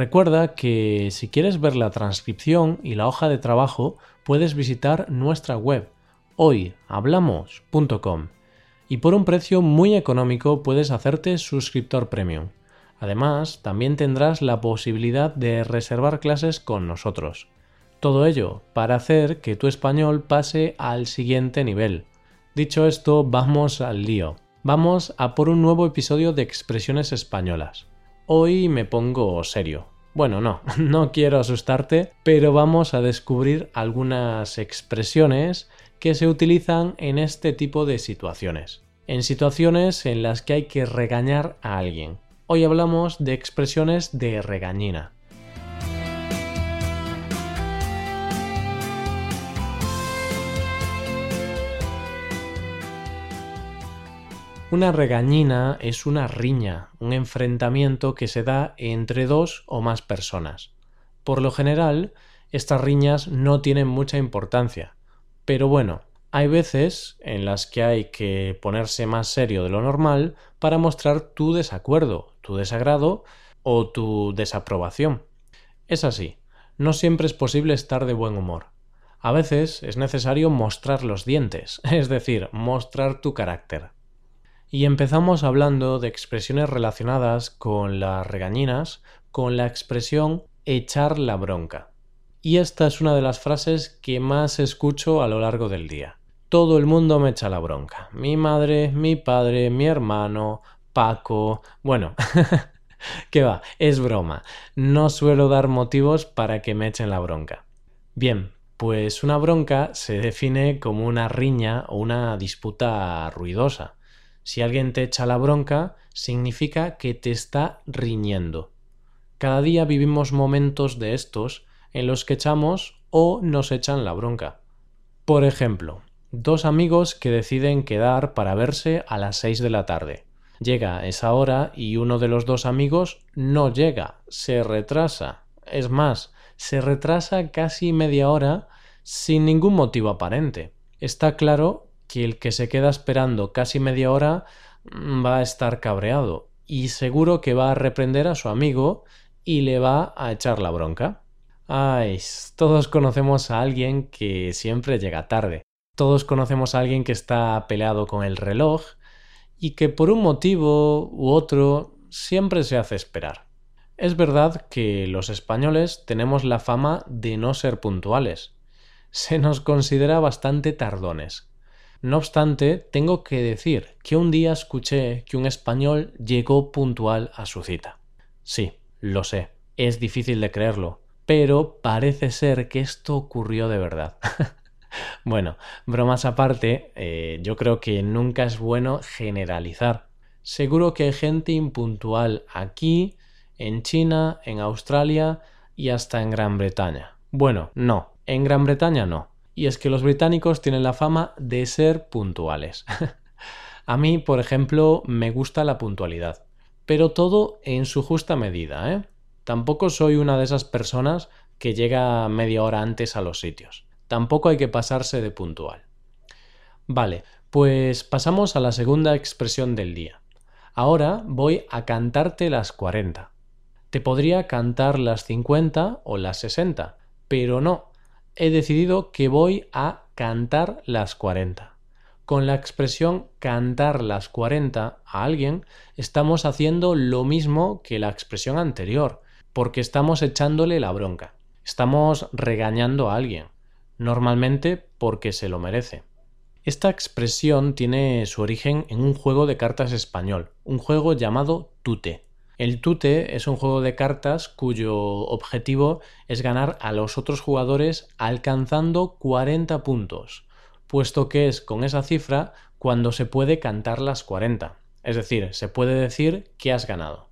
Recuerda que si quieres ver la transcripción y la hoja de trabajo, puedes visitar nuestra web hoyhablamos.com y por un precio muy económico puedes hacerte suscriptor premium. Además, también tendrás la posibilidad de reservar clases con nosotros. Todo ello para hacer que tu español pase al siguiente nivel. Dicho esto, vamos al lío. Vamos a por un nuevo episodio de Expresiones Españolas. Hoy me pongo serio. Bueno, no, no quiero asustarte, pero vamos a descubrir algunas expresiones que se utilizan en este tipo de situaciones. En situaciones en las que hay que regañar a alguien. Hoy hablamos de expresiones de regañina. Una regañina es una riña, un enfrentamiento que se da entre dos o más personas. Por lo general, estas riñas no tienen mucha importancia, pero bueno, hay veces en las que hay que ponerse más serio de lo normal para mostrar tu desacuerdo, tu desagrado o tu desaprobación. Es así, no siempre es posible estar de buen humor. A veces es necesario mostrar los dientes, es decir, mostrar tu carácter. Y empezamos hablando de expresiones relacionadas con las regañinas, con la expresión echar la bronca. Y esta es una de las frases que más escucho a lo largo del día. Todo el mundo me echa la bronca. Mi madre, mi padre, mi hermano, Paco. Bueno, ¿qué va? Es broma. No suelo dar motivos para que me echen la bronca. Bien, pues una bronca se define como una riña o una disputa ruidosa. Si alguien te echa la bronca, significa que te está riñendo. Cada día vivimos momentos de estos en los que echamos o nos echan la bronca. Por ejemplo, Dos amigos que deciden quedar para verse a las seis de la tarde. Llega esa hora y uno de los dos amigos no llega, se retrasa. Es más, se retrasa casi media hora sin ningún motivo aparente. Está claro que el que se queda esperando casi media hora mm, va a estar cabreado y seguro que va a reprender a su amigo y le va a echar la bronca. Ay, todos conocemos a alguien que siempre llega tarde. Todos conocemos a alguien que está peleado con el reloj y que por un motivo u otro siempre se hace esperar. Es verdad que los españoles tenemos la fama de no ser puntuales. Se nos considera bastante tardones. No obstante, tengo que decir que un día escuché que un español llegó puntual a su cita. Sí, lo sé, es difícil de creerlo, pero parece ser que esto ocurrió de verdad. Bueno, bromas aparte, eh, yo creo que nunca es bueno generalizar. Seguro que hay gente impuntual aquí, en China, en Australia y hasta en Gran Bretaña. Bueno, no, en Gran Bretaña no. Y es que los británicos tienen la fama de ser puntuales. A mí, por ejemplo, me gusta la puntualidad, pero todo en su justa medida, ¿eh? Tampoco soy una de esas personas que llega media hora antes a los sitios. Tampoco hay que pasarse de puntual. Vale, pues pasamos a la segunda expresión del día. Ahora voy a cantarte las 40. Te podría cantar las 50 o las 60, pero no. He decidido que voy a cantar las 40. Con la expresión cantar las 40 a alguien, estamos haciendo lo mismo que la expresión anterior, porque estamos echándole la bronca. Estamos regañando a alguien normalmente porque se lo merece. Esta expresión tiene su origen en un juego de cartas español, un juego llamado Tute. El Tute es un juego de cartas cuyo objetivo es ganar a los otros jugadores alcanzando 40 puntos, puesto que es con esa cifra cuando se puede cantar las 40, es decir, se puede decir que has ganado.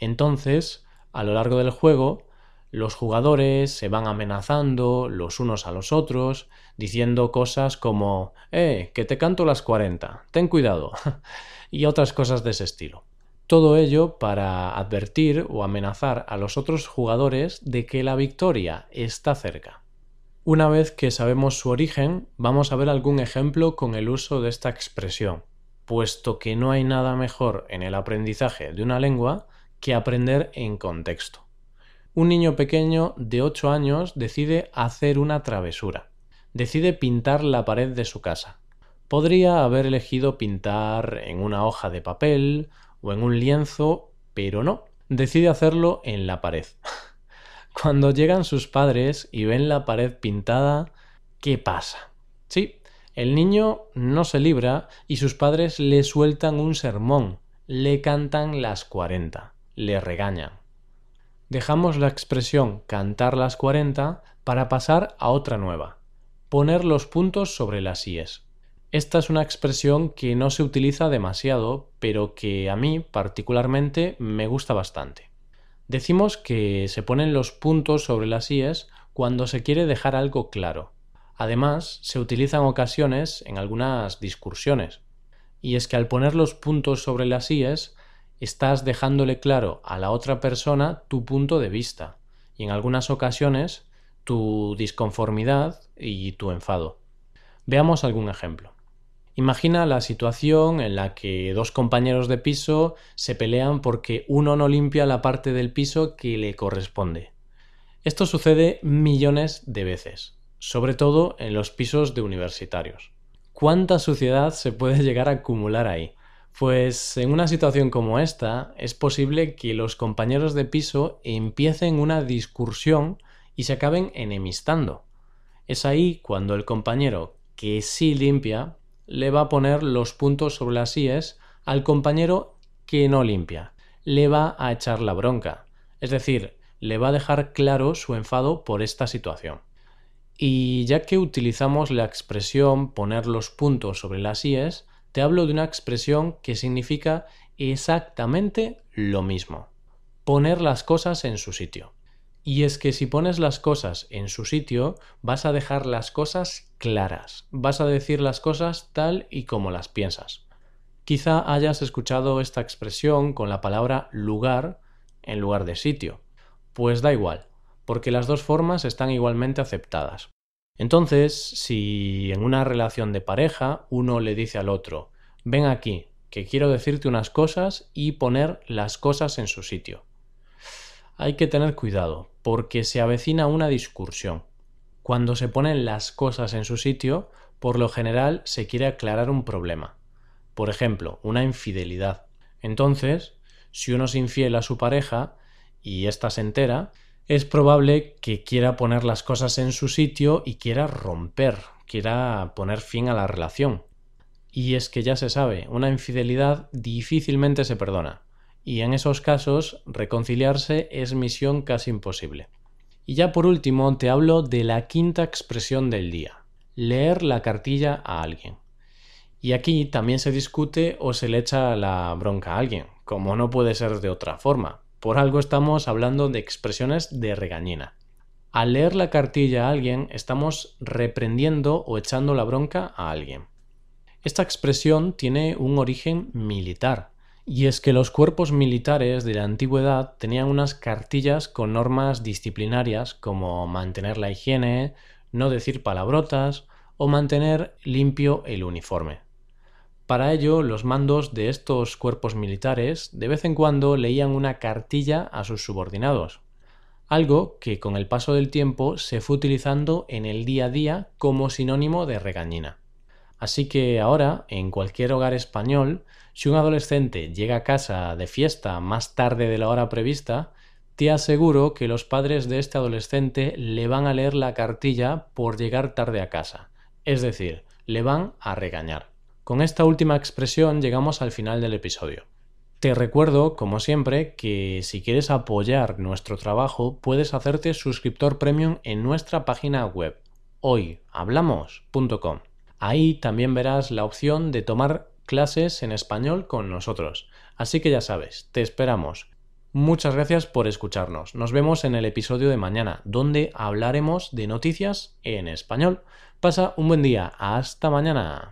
Entonces, a lo largo del juego, Los jugadores se van amenazando los unos a los otros, diciendo cosas como Eh, que te canto las 40, ten cuidado, y otras cosas de ese estilo. Todo ello para advertir o amenazar a los otros jugadores de que la victoria está cerca. Una vez que sabemos su origen, vamos a ver algún ejemplo con el uso de esta expresión, puesto que no hay nada mejor en el aprendizaje de una lengua que aprender en contexto un niño pequeño de 8 años decide hacer una travesura. Decide pintar la pared de su casa. Podría haber elegido pintar en una hoja de papel o en un lienzo, pero no. Decide hacerlo en la pared. Cuando llegan sus padres y ven la pared pintada, ¿qué pasa? Sí, el niño no se libra y sus padres le sueltan un sermón, le cantan las 40, le regañan dejamos la expresión cantar las 40 para pasar a otra nueva, poner los puntos sobre las IES. Esta es una expresión que no se utiliza demasiado, pero que a mí particularmente me gusta bastante. Decimos que se ponen los puntos sobre las IES cuando se quiere dejar algo claro. Además, se utiliza en ocasiones en algunas discursiones. Y es que al poner los puntos sobre las IES estás dejándole claro a la otra persona tu punto de vista y en algunas ocasiones tu disconformidad y tu enfado. Veamos algún ejemplo. Imagina la situación en la que dos compañeros de piso se pelean porque uno no limpia la parte del piso que le corresponde. Esto sucede millones de veces, sobre todo en los pisos de universitarios. ¿Cuánta suciedad se puede llegar a acumular ahí? Pues en una situación como esta es posible que los compañeros de piso empiecen una discusión y se acaben enemistando. Es ahí cuando el compañero que sí limpia le va a poner los puntos sobre las IES al compañero que no limpia. Le va a echar la bronca. Es decir, le va a dejar claro su enfado por esta situación. Y ya que utilizamos la expresión poner los puntos sobre las IES, te hablo de una expresión que significa exactamente lo mismo. Poner las cosas en su sitio. Y es que si pones las cosas en su sitio, vas a dejar las cosas claras, vas a decir las cosas tal y como las piensas. Quizá hayas escuchado esta expresión con la palabra lugar en lugar de sitio. Pues da igual, porque las dos formas están igualmente aceptadas. Entonces, si en una relación de pareja uno le dice al otro, ven aquí, que quiero decirte unas cosas y poner las cosas en su sitio. Hay que tener cuidado, porque se avecina una discursión. Cuando se ponen las cosas en su sitio, por lo general se quiere aclarar un problema. Por ejemplo, una infidelidad. Entonces, si uno es infiel a su pareja y ésta se entera, es probable que quiera poner las cosas en su sitio y quiera romper, quiera poner fin a la relación. Y es que ya se sabe, una infidelidad difícilmente se perdona, y en esos casos reconciliarse es misión casi imposible. Y ya por último te hablo de la quinta expresión del día, leer la cartilla a alguien. Y aquí también se discute o se le echa la bronca a alguien, como no puede ser de otra forma, por algo estamos hablando de expresiones de regañina. Al leer la cartilla a alguien estamos reprendiendo o echando la bronca a alguien. Esta expresión tiene un origen militar, y es que los cuerpos militares de la antigüedad tenían unas cartillas con normas disciplinarias como mantener la higiene, no decir palabrotas o mantener limpio el uniforme. Para ello, los mandos de estos cuerpos militares de vez en cuando leían una cartilla a sus subordinados, algo que con el paso del tiempo se fue utilizando en el día a día como sinónimo de regañina. Así que ahora, en cualquier hogar español, si un adolescente llega a casa de fiesta más tarde de la hora prevista, te aseguro que los padres de este adolescente le van a leer la cartilla por llegar tarde a casa, es decir, le van a regañar. Con esta última expresión llegamos al final del episodio. Te recuerdo, como siempre, que si quieres apoyar nuestro trabajo puedes hacerte suscriptor premium en nuestra página web hoyhablamos.com. Ahí también verás la opción de tomar clases en español con nosotros. Así que ya sabes, te esperamos. Muchas gracias por escucharnos. Nos vemos en el episodio de mañana, donde hablaremos de noticias en español. Pasa un buen día. Hasta mañana.